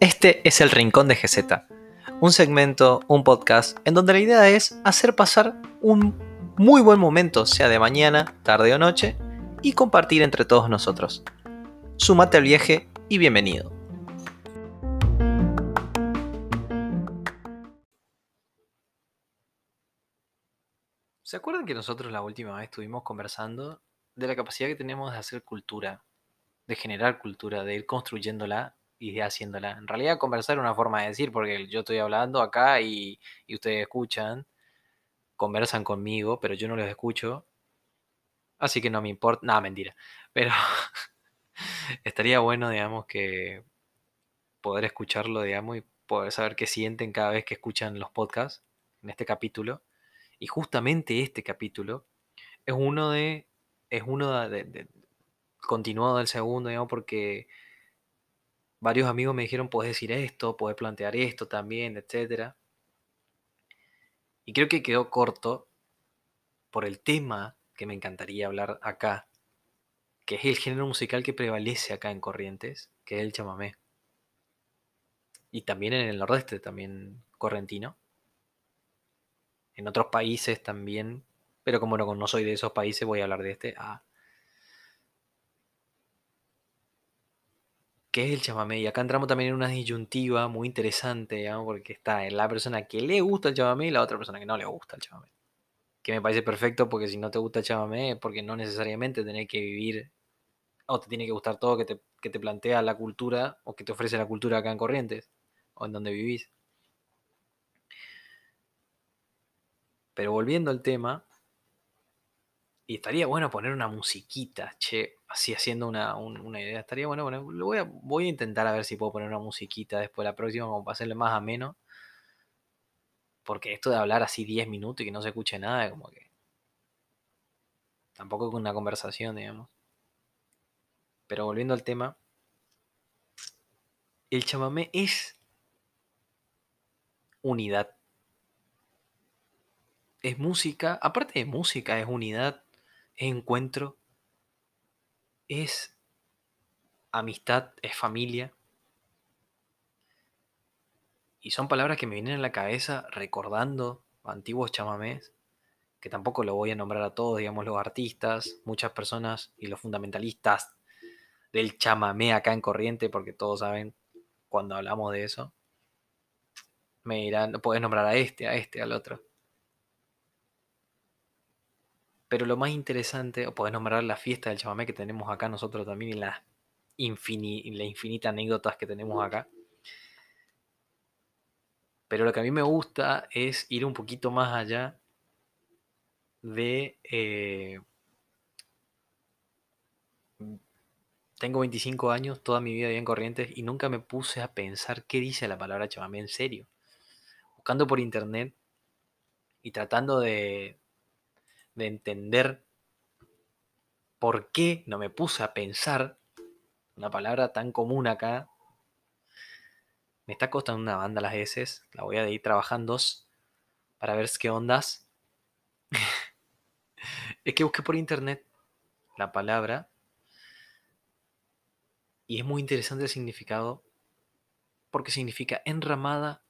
Este es el Rincón de GZ, un segmento, un podcast, en donde la idea es hacer pasar un muy buen momento, sea de mañana, tarde o noche, y compartir entre todos nosotros. Súmate al viaje y bienvenido. ¿Se acuerdan que nosotros la última vez estuvimos conversando de la capacidad que tenemos de hacer cultura, de generar cultura, de ir construyéndola y de haciéndola? En realidad conversar es una forma de decir, porque yo estoy hablando acá y, y ustedes escuchan, conversan conmigo, pero yo no los escucho. Así que no me importa. Nada, mentira. Pero estaría bueno, digamos, que poder escucharlo, digamos, y poder saber qué sienten cada vez que escuchan los podcasts en este capítulo. Y justamente este capítulo es uno de. Es uno de, continuado del segundo, digamos, porque varios amigos me dijeron, puedes decir esto, puedes plantear esto también, etcétera. Y creo que quedó corto por el tema que me encantaría hablar acá, que es el género musical que prevalece acá en Corrientes, que es el chamamé. Y también en el nordeste, también correntino. En otros países también, pero como no, no soy de esos países, voy a hablar de este. Ah, ¿qué es el chamamé? Y acá entramos también en una disyuntiva muy interesante, digamos, porque está en la persona que le gusta el chamamé y la otra persona que no le gusta el chamamé. Que me parece perfecto porque si no te gusta el chamamé porque no necesariamente tenés que vivir o te tiene que gustar todo que te, que te plantea la cultura o que te ofrece la cultura acá en Corrientes o en donde vivís. Pero volviendo al tema, y estaría bueno poner una musiquita, che, así haciendo una, un- una idea. Estaría bueno, bueno, lo voy a, voy a intentar a ver si puedo poner una musiquita después la próxima, como para hacerle más ameno. Porque esto de hablar así 10 minutos y que no se escuche nada, como que tampoco es una conversación, digamos. Pero volviendo al tema, el chamamé es unidad. Es música, aparte de música, es unidad, es encuentro, es amistad, es familia. Y son palabras que me vienen a la cabeza recordando antiguos chamamés, que tampoco lo voy a nombrar a todos, digamos, los artistas, muchas personas y los fundamentalistas del chamamé acá en Corriente, porque todos saben cuando hablamos de eso, me dirán, puedes nombrar a este, a este, al otro. Pero lo más interesante, o podés nombrar la fiesta del chamamé que tenemos acá nosotros también y las infini, infinitas anécdotas que tenemos acá. Pero lo que a mí me gusta es ir un poquito más allá de... eh, tengo 25 años, toda mi vida viví en Corrientes y nunca me puse a pensar qué dice la palabra chamamé en serio. Buscando por internet y tratando de, de entender por qué no me puse a pensar una palabra tan común acá. Me está costando una banda las S, la voy a ir trabajando para ver qué ondas. es que busqué por internet la palabra y es muy interesante el significado porque significa enramada,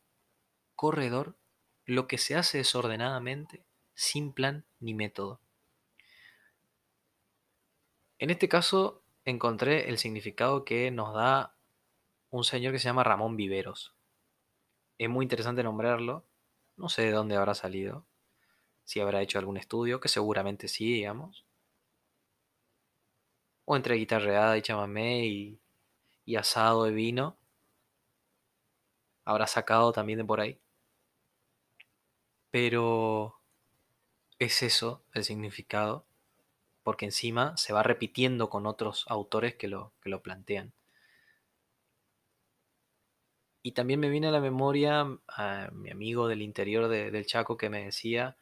corredor, lo que se hace desordenadamente, sin plan ni método. En este caso encontré el significado que nos da un señor que se llama Ramón Viveros. Es muy interesante nombrarlo. No sé de dónde habrá salido. Si habrá hecho algún estudio, que seguramente sí, digamos. O entre guitarreada y chamamé y, y asado de vino. Habrá sacado también de por ahí. Pero es eso el significado. Porque encima se va repitiendo con otros autores que lo, que lo plantean. Y también me viene a la memoria a mi amigo del interior de- del Chaco que me decía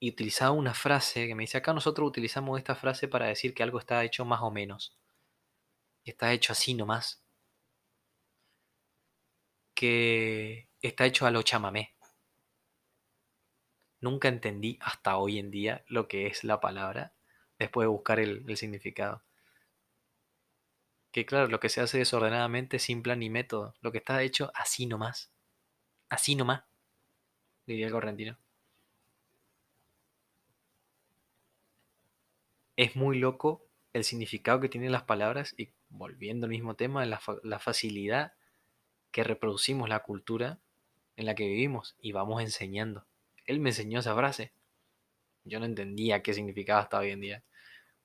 y utilizaba una frase que me dice, acá nosotros utilizamos esta frase para decir que algo está hecho más o menos. Está hecho así nomás. Que está hecho a lo chamamé. Nunca entendí hasta hoy en día lo que es la palabra, después de buscar el, significado. Que claro, lo que se hace desordenadamente, sin plan ni método. Lo que está hecho así nomás. Así nomás, diría el correntino. Es muy loco el significado que tienen las palabras y volviendo al mismo tema, la facilidad que reproducimos la cultura en la que vivimos y vamos enseñando. Él me enseñó esa frase. Yo no entendía qué significaba hasta hoy en día.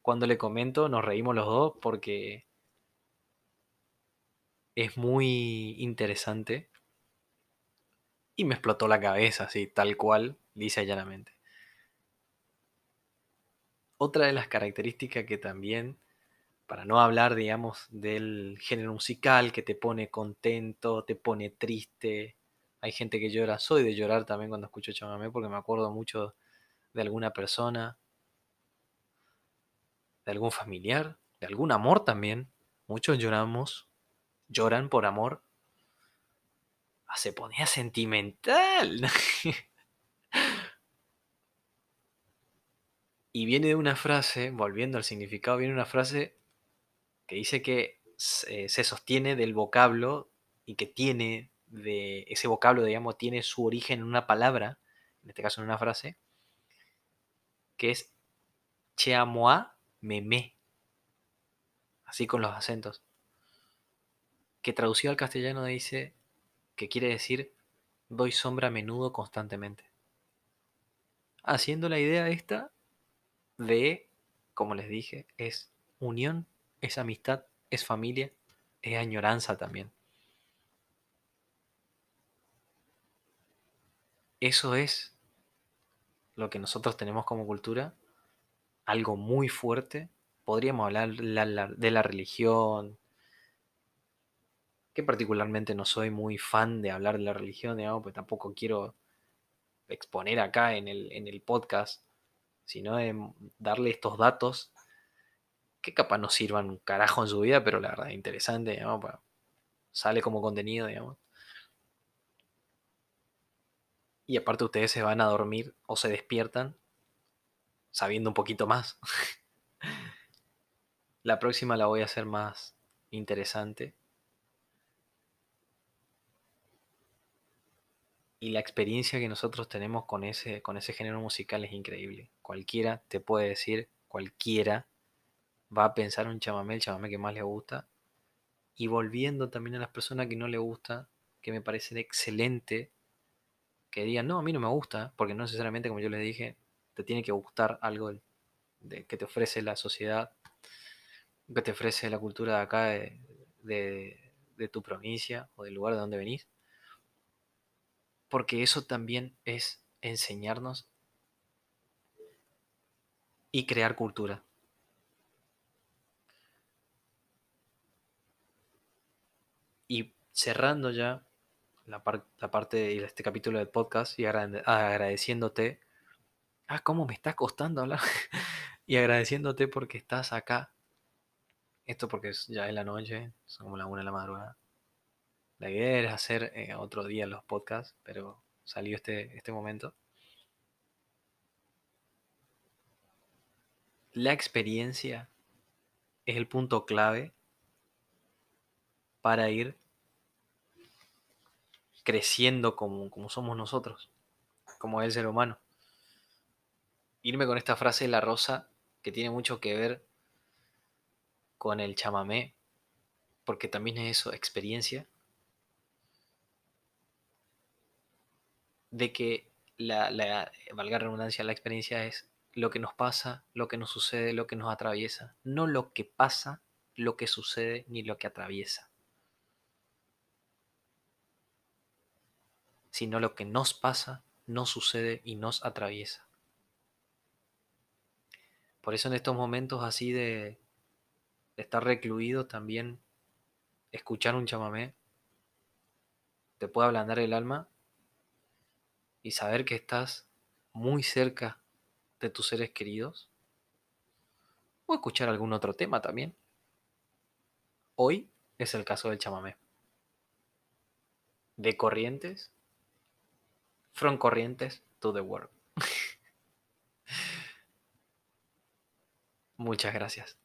Cuando le comento, nos reímos los dos porque es muy interesante y me explotó la cabeza, así, tal cual, dice llanamente. Otra de las características que también, para no hablar, digamos, del género musical que te pone contento, te pone triste, hay gente que llora, soy de llorar también cuando escucho chamamé porque me acuerdo mucho de alguna persona, de algún familiar, de algún amor también. Muchos lloramos, lloran por amor. Ah, se ponía sentimental. y viene de una frase, volviendo al significado, viene una frase que dice que se, se sostiene del vocablo y que tiene de ese vocablo, digamos, tiene su origen en una palabra, en este caso en una frase, que es Cheamoa Meme. Así con los acentos. Que traducido al castellano dice que quiere decir doy sombra a menudo constantemente. Haciendo la idea esta de, como les dije, es unión, es amistad, es familia, es añoranza también. Eso es lo que nosotros tenemos como cultura, algo muy fuerte. Podríamos hablar de la religión, que particularmente no soy muy fan de hablar de la religión, digamos, pues tampoco quiero exponer acá en el, en el podcast, sino de darle estos datos que capaz no sirvan un carajo en su vida, pero la verdad es interesante, digamos, pues, sale como contenido, digamos. Y aparte ustedes se van a dormir o se despiertan sabiendo un poquito más. la próxima la voy a hacer más interesante. Y la experiencia que nosotros tenemos con ese, con ese género musical es increíble. Cualquiera te puede decir, cualquiera va a pensar un chamamé, el chamamé que más le gusta. Y volviendo también a las personas que no le gusta, que me parecen excelente que digan, no, a mí no me gusta, porque no necesariamente, como yo les dije, te tiene que gustar algo de, que te ofrece la sociedad, que te ofrece la cultura de acá, de, de tu provincia o del lugar de donde venís. Porque eso también es enseñarnos y crear cultura. Y cerrando ya, la, parte de este capítulo del podcast y agradeciéndote. Ah, cómo me está costando hablar. y agradeciéndote porque estás acá. Esto porque ya es la noche, son como la una de la madrugada. La idea era hacer eh, otro día los podcasts, pero salió este, este momento. La experiencia es el punto clave para ir creciendo como, como somos nosotros, como el ser humano. Irme con esta frase de la rosa que tiene mucho que ver con el chamamé, porque también es eso, experiencia, de que la, la, valga redundancia, la experiencia es lo que nos pasa, lo que nos sucede, lo que nos atraviesa, no lo que pasa, lo que sucede, ni lo que atraviesa. Sino lo que nos pasa, nos sucede y nos atraviesa. Por eso en estos momentos así de, estar recluido también, escuchar un chamamé te puede ablandar el alma y saber que estás muy cerca de tus seres queridos. O escuchar algún otro tema también. Hoy es el caso del chamamé. De corrientes From Corrientes to the World. Muchas gracias.